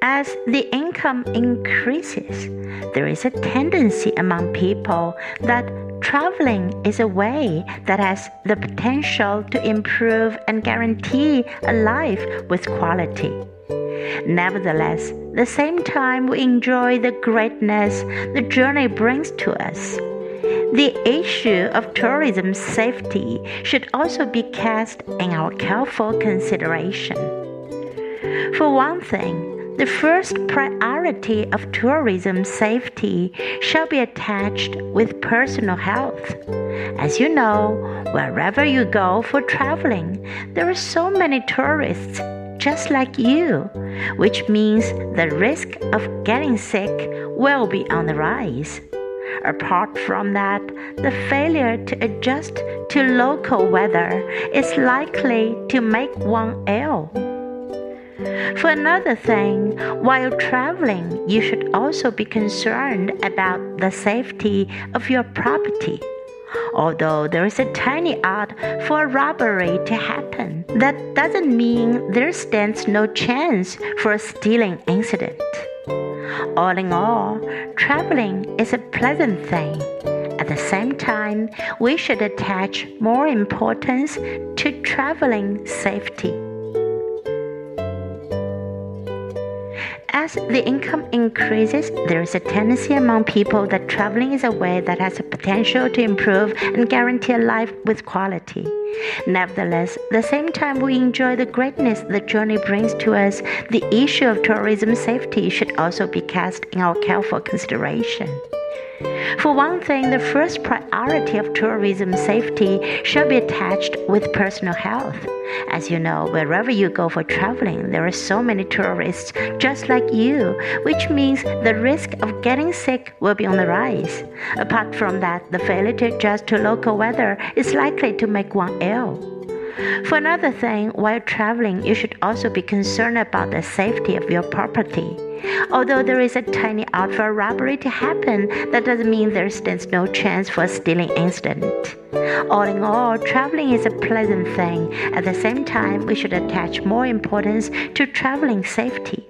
As the income increases, there is a tendency among people that traveling is a way that has the potential to improve and guarantee a life with quality. Nevertheless, the same time we enjoy the greatness the journey brings to us. The issue of tourism safety should also be cast in our careful consideration. For one thing, the first priority of tourism safety shall be attached with personal health. As you know, wherever you go for traveling, there are so many tourists just like you, which means the risk of getting sick will be on the rise. Apart from that, the failure to adjust to local weather is likely to make one ill. For another thing, while traveling, you should also be concerned about the safety of your property. Although there is a tiny odds for robbery to happen, that doesn't mean there stands no chance for a stealing incident. All in all, traveling is a pleasant thing. At the same time, we should attach more importance to traveling safety. As the income increases, there is a tendency among people that traveling is a way that has the potential to improve and guarantee a life with quality. Nevertheless, the same time we enjoy the greatness the journey brings to us, the issue of tourism safety should also be cast in our careful consideration. For one thing, the first priority of tourism safety should be attached with personal health. As you know, wherever you go for traveling, there are so many tourists just like you, which means the risk of getting sick will be on the rise. Apart from that, the failure to adjust to local weather is likely to make one ill. For another thing, while traveling, you should also be concerned about the safety of your property. Although there is a tiny odds for robbery to happen, that doesn't mean there stands no chance for a stealing incident. All in all, traveling is a pleasant thing. At the same time, we should attach more importance to traveling safety.